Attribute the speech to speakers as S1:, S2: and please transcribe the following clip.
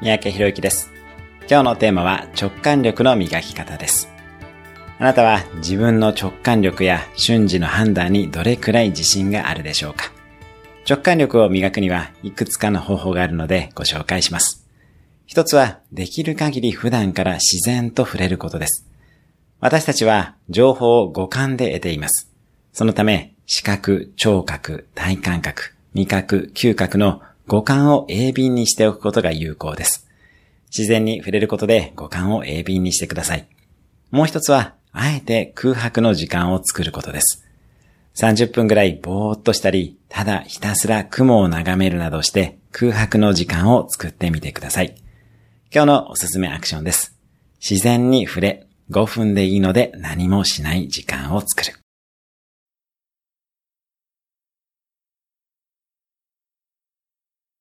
S1: 三宅博之です。今日のテーマは直感力の磨き方です。あなたは自分の直感力や瞬時の判断にどれくらい自信があるでしょうか？直感力を磨くにはいくつかの方法があるのでご紹介します。一つはできる限り普段から自然と触れることです。私たちは情報を五感で得ています。そのため視覚、聴覚、体感覚、味覚、嗅覚の五感を鋭敏にしておくことが有効です。自然に触れることで五感を鋭敏にしてください。もう一つは、あえて空白の時間を作ることです。30分ぐらいぼーっとしたり、ただひたすら雲を眺めるなどして空白の時間を作ってみてください。今日のおすすめアクションです。自然に触れ、5分でいいので何もしない時間を作る。